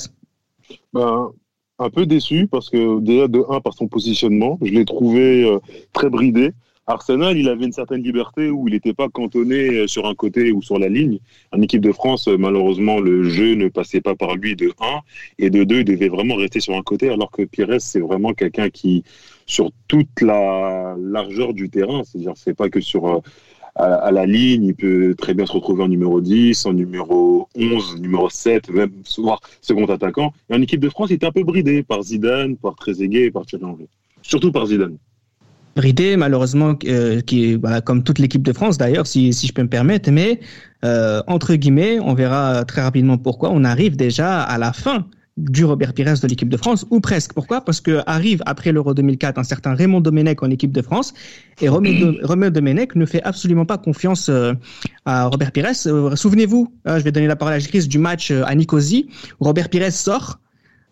ben, Un peu déçu, parce que déjà de 1 par son positionnement, je l'ai trouvé euh, très bridé. Arsenal, il avait une certaine liberté où il n'était pas cantonné euh, sur un côté ou sur la ligne. En équipe de France, euh, malheureusement, le jeu ne passait pas par lui de 1 et de 2, il devait vraiment rester sur un côté, alors que Pires, c'est vraiment quelqu'un qui, sur toute la largeur du terrain, c'est-à-dire c'est pas que sur euh, à, la ligne, il peut très bien se retrouver en numéro 10, en numéro 11, numéro 7, même voire second attaquant. Et en équipe de France, il était un peu bridé par Zidane, par Trezeguet et par Thierry Henry. Surtout par Zidane bridé, malheureusement, euh, qui voilà, comme toute l'équipe de France d'ailleurs, si, si je peux me permettre, mais euh, entre guillemets, on verra très rapidement pourquoi. On arrive déjà à la fin du Robert Pires de l'équipe de France, ou presque. Pourquoi? Parce que arrive après l'Euro 2004 un certain Raymond Domenech en équipe de France, et Raymond Domenech ne fait absolument pas confiance euh, à Robert Pires. Souvenez-vous, je vais donner la parole à Chris du match à Nicosie, où Robert Pires sort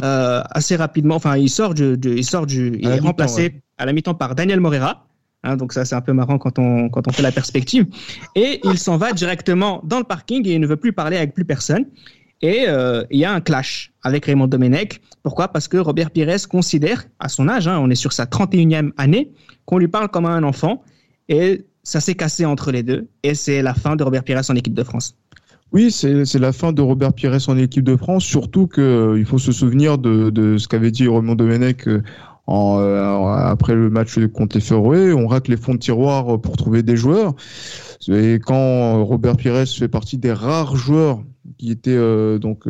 euh, assez rapidement. Enfin, il sort du, il sort du, il est remplacé à la mi-temps par Daniel Morera. Hein, donc ça c'est un peu marrant quand on quand on fait la perspective. Et il s'en va directement dans le parking et il ne veut plus parler avec plus personne. Et euh, il y a un clash avec Raymond Domenech. Pourquoi? Parce que Robert Pires considère, à son âge, hein, on est sur sa 31e année, qu'on lui parle comme à un enfant. Et ça s'est cassé entre les deux. Et c'est la fin de Robert Pires en équipe de France. Oui, c'est la fin de Robert Pires en équipe de France, surtout qu'il euh, faut se souvenir de, de ce qu'avait dit Raymond Domenech euh, euh, après le match contre les Féroé. On rate les fonds de tiroir pour trouver des joueurs. Et quand Robert Pires fait partie des rares joueurs qui étaient donc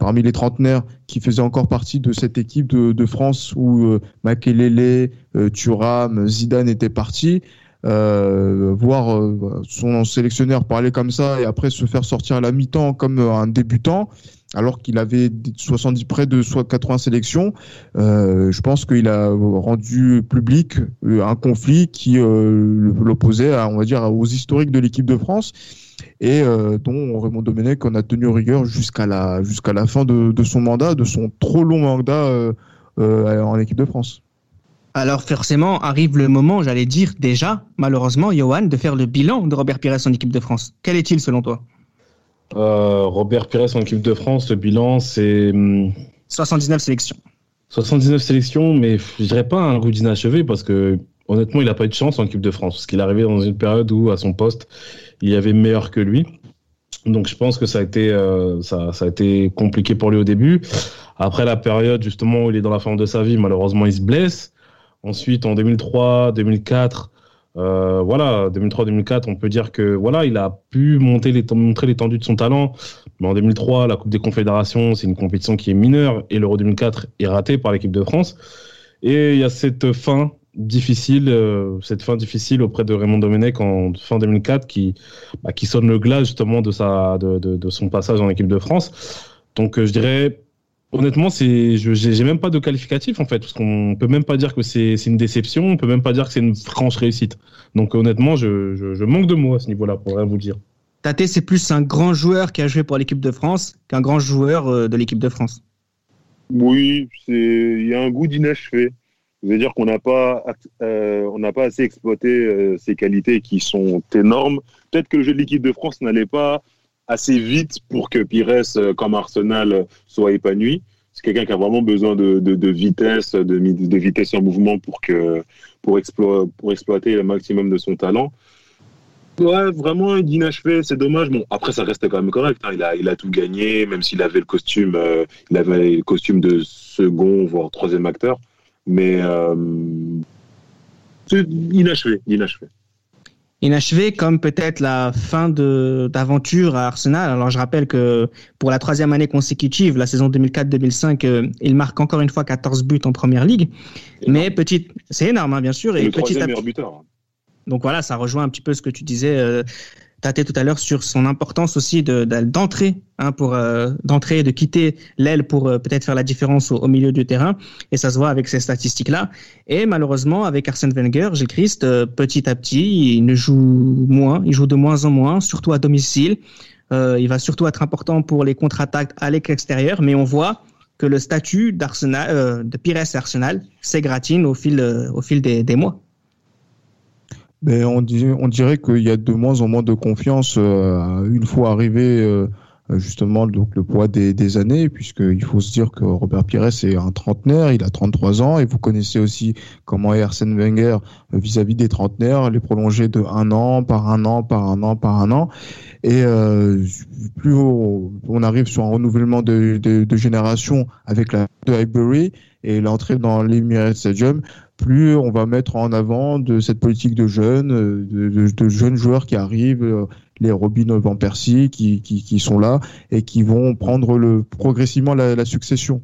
parmi les trentenaires qui faisaient encore partie de cette équipe de, de France où Makelele, Thuram, Zidane étaient partis, euh, voir euh, son sélectionneur parler comme ça et après se faire sortir à la mi-temps comme un débutant alors qu'il avait 70 près de soit 80 sélections, euh, je pense qu'il a rendu public euh, un conflit qui euh, l'opposait, on va dire, aux historiques de l'équipe de France et euh, dont Raymond Domenech en a tenu rigueur jusqu'à la jusqu'à la fin de, de, son mandat, de son trop long mandat en équipe de France. Alors forcément arrive le moment, j'allais dire déjà, malheureusement, Johan, de faire le bilan de Robert Pires en équipe de France. Quel est-il selon toi? Euh, Robert Pires en équipe de France, le bilan c'est... 79 hum, sélections. 79 sélections, mais je dirais pas un routine achevé parce que honnêtement, il n'a pas eu de chance en équipe de France. Parce qu'il est arrivé dans une période où, à son poste, il y avait meilleur que lui. Donc je pense que ça a été euh, ça, ça, a été compliqué pour lui au début. Après la période justement où il est dans la forme de sa vie, malheureusement il se blesse. Ensuite, en 2003, 2004, euh, voilà, 2003-2004, on peut dire que voilà, il a pu montrer l'étendue de son talent. Mais en 2003, la Coupe des Confédérations, c'est une compétition qui est mineure et l'Euro 2004 est raté par l'équipe de France. Et il y a cette fin difficile, euh, cette fin difficile auprès de Raymond Domenech en fin 2004 qui, bah, qui sonne le glas justement de, de son passage en équipe de France. Donc euh, je dirais Honnêtement, c'est, j'ai même pas de qualificatif en fait, parce qu'on peut même pas dire que c'est une déception, on peut même pas dire que c'est une franche réussite. Donc honnêtement, je, je, manque de mots à ce niveau-là pour rien vous dire. Tate, c'est plus un grand joueur qui a joué pour l'équipe de France qu'un grand joueur euh, de l'équipe de France. Oui, c'est, il y a un goût d'inachevé. Je veux dire qu'on n'a pas, euh, on n'a pas assez exploité euh, ses qualités qui sont énormes. Peut-être que le jeu de l'équipe de France n'allait pas assez vite pour que Pires, euh, comme Arsenal, soit épanoui. C'est quelqu'un qui a vraiment besoin de, de, de vitesse, de, de, vitesse en mouvement pour que pour, pour exploiter le maximum de son talent. Ouais, vraiment inachevé, c'est dommage. Bon, après, ça reste quand même correct. Hein. Il, a, il a tout gagné, même s'il avait le costume, euh, il avait le costume de second, voire troisième acteur. Mais euh, c'est inachevé, inachevé. Inachevé comme peut-être la fin d'aventure à Arsenal. Alors je rappelle que pour la troisième année consécutive, la saison 2004-2005, euh, il marque encore une fois 14 buts en première ligue. Mais petite, c'est énorme, hein, bien sûr. Et, le petit meilleur buteur. Hein. Donc voilà, ça rejoint un petit peu ce que tu disais, euh, Tate, tout à l'heure, sur son importance aussi d'entrer, de, hein, pour euh, d'entrer et de quitter l'aile pour euh, peut-être faire la différence au, milieu du terrain. Et ça se voit avec ces statistiques-là. Et malheureusement, avec Arsène Wenger, Gilles Christ, euh, petit à petit, il ne joue moins, il joue de moins en moins, surtout à domicile. Euh, il va surtout être important pour les contre-attaques à l'extérieur, mais on voit que le statut d'Arsenal, de Pires Arsenal s'égratine au fil, au fil des, des mois. On, dirait, on dirait qu'il y a de moins en moins de confiance euh, une fois arrivé euh, justement donc le poids des, des années, puisqu'il faut se dire que Robert Pires est un trentenaire, il a 33 ans, et vous connaissez aussi comment est Arsène Wenger vis-à-vis des trentenaires, les prolonger de un an par un an par un an par un an. Et euh, plus on, arrive sur un renouvellement de, de, de génération avec la de Highbury et l'entrée dans l'Emirates Stadium, plus on va mettre en avant de cette politique de jeunes, euh, de, jeunes joueurs qui arrivent, euh, les Robin Van Persie qui, qui, qui, sont là et qui vont prendre le, progressivement la, la succession.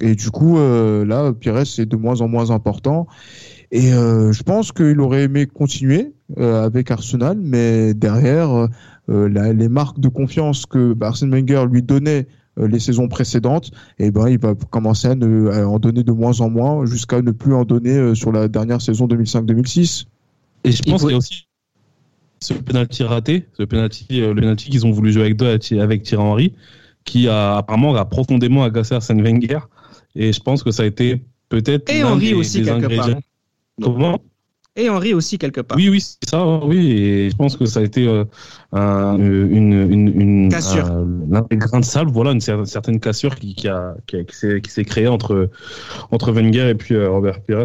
Et du coup, euh, là, Pires est de moins en moins important. Et euh, je pense qu'il aurait aimé continuer euh, avec Arsenal, mais derrière, la, les marques de confiance que Arsène Wenger lui donnait euh, les saisons précédentes, et eh ben il va commencer à, en donner de moins en moins jusqu'à ne plus en donner euh, sur la dernière saison 2005-2006. Et je pense qu'il y a aussi ce penalty raté, ce penalty, euh, le penalty qu'ils ont voulu jouer avec, deux, avec Thierry Henry, qui a apparemment a profondément agacé Arsène Wenger. Et je pense que ça a été peut-être. Et Henry aussi, quelque part. Comment? Et Henri aussi quelque part. Oui, oui, c'est ça. Oui, et je pense que ça a été euh, une, une, une cassure, un, grain de sable, voilà, une certaine cassure qui, qui, a, qui, qui s'est créée entre entre Wenger et puis euh, Robert Pires.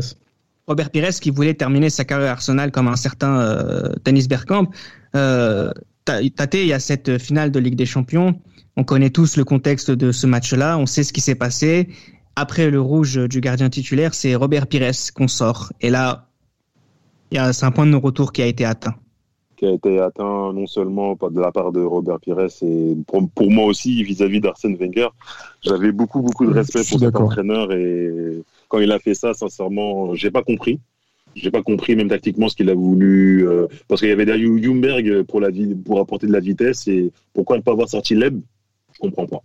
Robert Pires qui voulait terminer sa carrière à Arsenal comme un certain euh, Dennis Bergkamp. Euh, Tate, il y a cette finale de Ligue des Champions. On connaît tous le contexte de ce match-là. On sait ce qui s'est passé. Après le rouge du gardien titulaire, c'est Robert Pires qu'on sort. Et là, c'est un point de non-retour qui a été atteint. Qui a été atteint non seulement de la part de Robert Pires et pour, moi aussi vis-à-vis d'Arsène Wenger. J'avais beaucoup, beaucoup de respect pour cet entraîneur et quand il a fait ça, sincèrement, j'ai pas compris. J'ai pas compris même tactiquement ce qu'il a voulu euh, parce qu'il y avait derrière Jumberg pour la pour apporter de la vitesse et pourquoi ne pas avoir sorti Leb? Je comprends pas.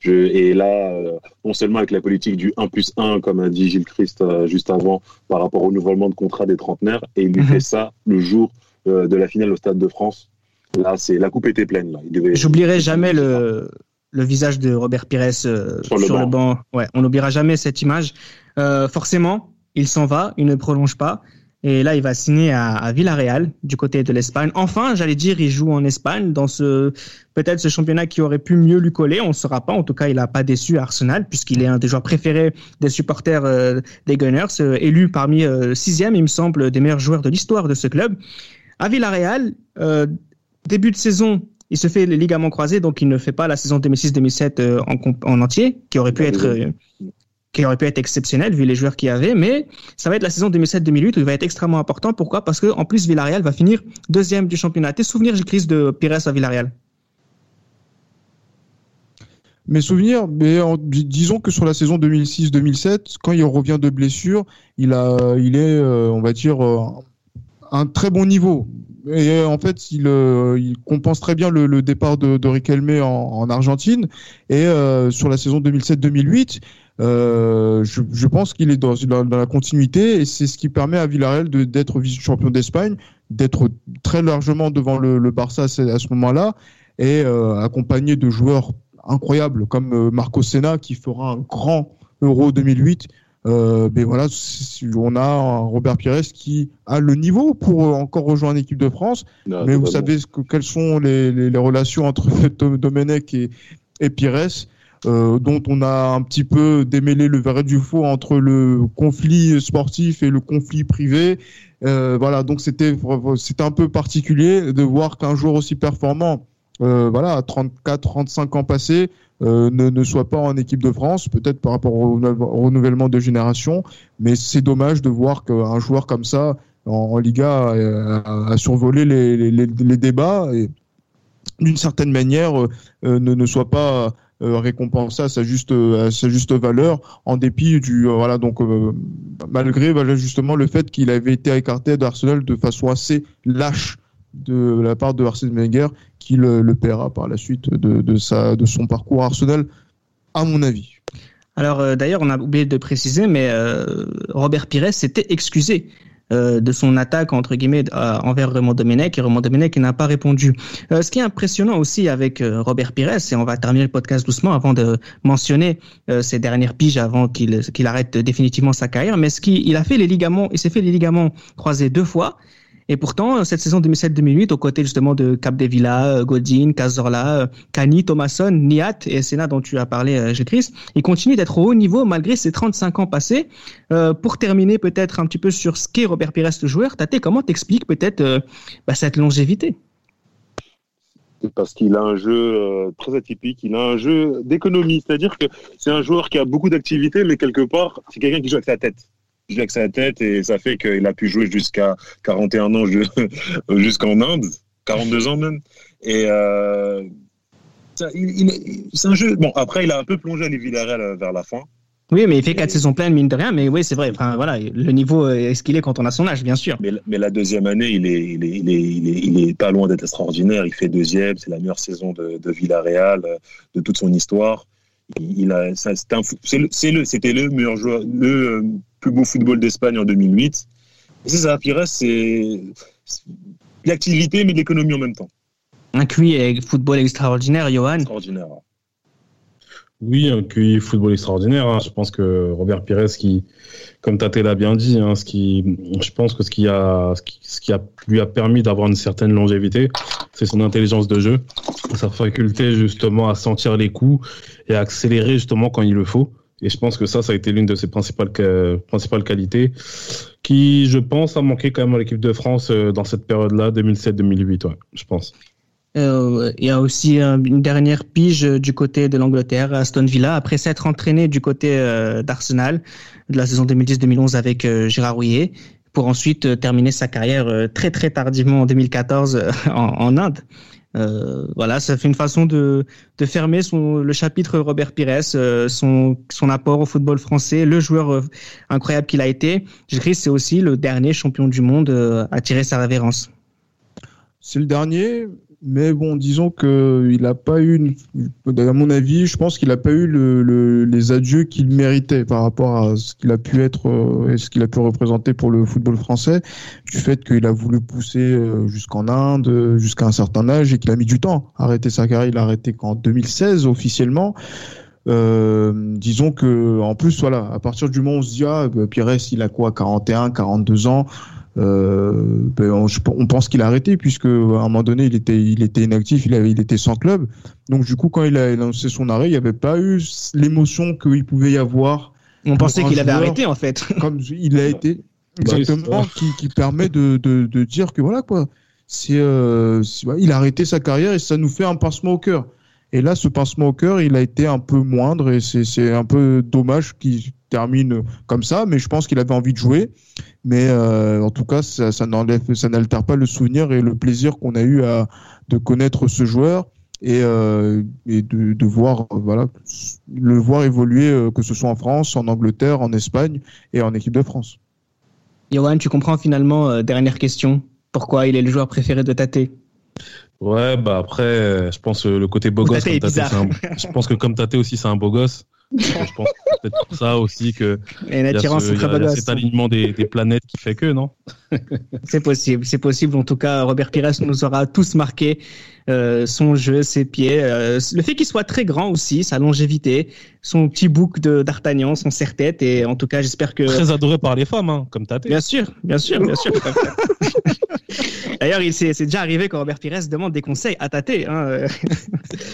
Je, et là, euh, non seulement avec la politique du 1 plus 1, comme a dit Gilles Christ euh, juste avant, par rapport au renouvellement de contrat des trentenaires, et il lui mhm. fait ça le jour euh, de la finale au Stade de France. Là, c'est la coupe était pleine. Là. J'oublierai jamais le, le visage de Robert Pires sur, le, banc. Ouais, on n'oubliera jamais cette image. forcément, il s'en va, il ne prolonge pas. Et là, il va signer à, à Villarreal, du côté de l'Espagne. Enfin, j'allais dire, il joue en Espagne, dans ce peut-être ce championnat qui aurait pu mieux lui coller. On ne saura pas. En tout cas, il n'a pas déçu Arsenal, puisqu'il est un des joueurs préférés des supporters euh, des Gunners, euh, élu parmi euh, sixième, il me semble, des meilleurs joueurs de l'histoire de ce club. À Villarreal, début de saison, il se fait les ligaments croisés, donc il ne fait pas la saison 2006-2007 en, en, entier, qui aurait pu être qui aurait pu être exceptionnel vu les joueurs qu'il y avait, mais ça va être la saison 2007-2008 où il va être extrêmement important. Pourquoi? Parce que en plus Villarreal va finir deuxième du championnat. Tes souvenirs, Gilles de Pires à Villarreal mes souvenirs, disons que sur la saison 2006-2007, quand il revient de blessure, il a, il est, euh, on va dire, euh, un très bon niveau. Et en fait, il, euh, compense très bien le, départ de, de Riquelme en Argentine. Et sur la saison 2007-2008, euh, je, je, pense qu'il est dans, dans, la continuité et c'est ce qui permet à Villarreal d'être vice-champion d'Espagne, d'être très largement devant le, le Barça à ce, moment-là et euh, accompagné de joueurs incroyables comme euh, Marco Senna qui fera un grand Euro 2008 Euh, mais voilà, on a un Robert Pires qui a le niveau pour encore rejoindre l'équipe de France. mais vous savez que, quelles sont les, les, les relations entre Domenech et, et Pires. Euh, dont on a un petit peu démêlé le vrai du faux entre le conflit sportif et le conflit privé. Euh, voilà, donc c'était c'était un peu particulier de voir qu'un joueur aussi performant, euh, voilà, à 34, 35 ans passés, ne, ne, soit pas en équipe de France, peut-être par rapport au, renouvellement de génération, mais c'est dommage de voir qu'un joueur comme ça en, Liga a, survolé les, les, les, débats et d'une certaine manière ne, ne soit pas euh, récompensé à sa juste à sa juste valeur en dépit du euh, voilà donc euh, malgré voilà justement le fait qu'il avait été écarté d'Arsenal de façon assez lâche de la part de Arsène Wenger qui le, le paiera par la suite de, de sa de son parcours Arsenal à mon avis. Alors d'ailleurs, on a oublié de préciser, mais Robert Pires s'était excusé euh, de son attaque entre guillemets euh, envers Raymond Domenech et Raymond Domenech n'a pas répondu. Euh, ce qui est impressionnant aussi avec Robert Pires et on va terminer le podcast doucement avant de mentionner ses dernières piges avant qu'il qu'il arrête définitivement sa carrière, mais ce qu'il a fait les ligaments, il s'est fait les ligaments croisés deux fois et pourtant, cette saison 2007-2008, aux côtés justement de Capdevila, Godin, Cazorla, Kani, Thomasson, Niat et Senna dont tu as parlé, euh, Chris, il continue d'être au haut niveau malgré ses 35 ans passés. Euh, pour terminer peut-être un petit peu sur ce qu'est Robert Pires le joueur, Tate, comment t'expliques peut-être euh, bah, cette longévité? Parce qu'il a un jeu très atypique, il a un jeu d'économie, c'est-à-dire que c'est un joueur qui a beaucoup d'activités, mais quelque part, c'est quelqu'un qui joue avec sa tête avec sa tête et ça fait qu'il a pu jouer jusqu'à 41 ans jusqu'en Inde, 42 ans même. Et euh, c'est un jeu. Bon, après, il a un peu plongé les Villarreal euh, vers la fin. Oui, mais il fait quatre saisons pleines, mine de rien. Mais oui, c'est vrai. Enfin, voilà, le niveau est ce qu'il est quand on a son âge, bien sûr. Mais, mais la deuxième année, il est, il est, il est, il est, pas loin d'être extraordinaire. Il fait deuxième. C'est la meilleure saison de, de Villarreal euh, de toute son histoire. Il a, c'était le, c'était le meilleur joueur, le plus beau football d'Espagne en 2008. Et c'est ça, Pires, c'est l'activité mais l'économie en même temps. Un QI football extraordinaire, Johan. Extraordinaire. Oui, un QI football extraordinaire. Hein. Je pense que Robert Pires, qui, comme Tate l'a bien dit, hein, ce qui, je pense que ce qui a, ce qui, a, lui a permis d'avoir une certaine longévité, c'est son intelligence de jeu, sa faculté justement à sentir les coups et à accélérer justement quand il le faut. Et je pense que ça, ça a été l'une de ses principales, principales qualités, qui, je pense, a manqué quand même à l'équipe de France euh, dans cette période-là, 2007-2008, ouais, je pense. Euh, il y a aussi une dernière pige du côté de l'Angleterre, Aston Villa, après s'être entraîné du côté euh, d'Arsenal de la saison 2010-2011 avec Gérard Rouillet, pour ensuite terminer sa carrière très très tardivement en 2014 en, Inde. Euh, voilà, ça fait une façon de, fermer le chapitre Robert Pires, euh, son, apport au football français, le joueur euh, incroyable qu'il a été. Chris, c'est aussi le dernier champion du monde à tirer sa révérence. C'est le dernier, mais bon, disons que il n'a pas eu, à mon avis, je pense qu'il n'a pas eu le, les adieux qu'il méritait par rapport à ce qu'il a pu être euh, et ce qu'il a pu représenter pour le football français, du fait qu'il a voulu pousser euh, jusqu'en Inde, jusqu'à un certain âge et qu'il a mis du temps à arrêter sa carrière. Il a arrêté qu'en 2016 officiellement. Euh, disons que en plus voilà à partir du moment où on se dit ah bah, Pires il a quoi 41 42 ans ben, on, pense qu'il a arrêté puisque à un moment donné il était il était inactif, il avait il était sans club. Donc du coup quand il a lancé son arrêt, il n'y avait pas eu l'émotion qu'il pouvait y avoir. On pensait qu'il avait arrêté en fait. Comme il a été exactement qui, qui, permet de, de, de, dire que voilà quoi, c'est euh, il a arrêté sa carrière et ça nous fait un pincement au cœur. Et là, ce pincement au cœur, il a été un peu moindre et c'est un peu dommage qu'il termine comme ça. Mais je pense qu'il avait envie de jouer. Mais euh, en tout cas, ça, ça n'enlève, ça n'altère pas le souvenir et le plaisir qu'on a eu à, de connaître ce joueur et, euh, et de, de, voir, voilà, le voir évoluer, euh, que ce soit en France, en Angleterre, en Espagne et en équipe de France. Johan, tu comprends finalement, euh, dernière question, pourquoi il est le joueur préféré de Tate? Ouais, bah après, je pense le côté beau gosse. Comme Tate, je pense que comme Tate aussi, c'est un beau gosse. Je pense peut-être pour ça aussi que Et ce, cet alignement des, des, planètes qui fait que, non? C'est possible, c'est possible. En tout cas, Robert Pires nous aura tous marqué euh, son jeu, ses pieds, euh, le fait qu'il soit très grand aussi, sa longévité, son petit bouc de d'Artagnan, son serre-tête, et en tout cas, j'espère que très adoré par les femmes, hein, comme Tate. Bien sûr, bien sûr, bien sûr. D'ailleurs, il c'est déjà arrivé quand Robert Pires demande des conseils à Tate. Hein.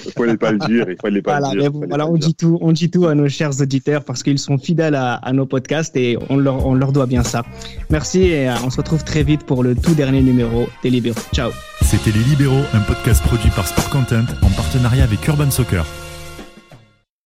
il fallait pas le dire, il fallait pas voilà, le dire. Voilà, on dit tout, on dit tout à nos chers auditeurs parce qu'ils sont fidèles à, à, nos podcasts et on leur, on leur doit bien ça. Merci et on se retrouve très vite pour le tout dernier numéro des Libéraux. Ciao. C'était Les Libéraux, un podcast produit par Sport Content en partenariat avec Urban Soccer.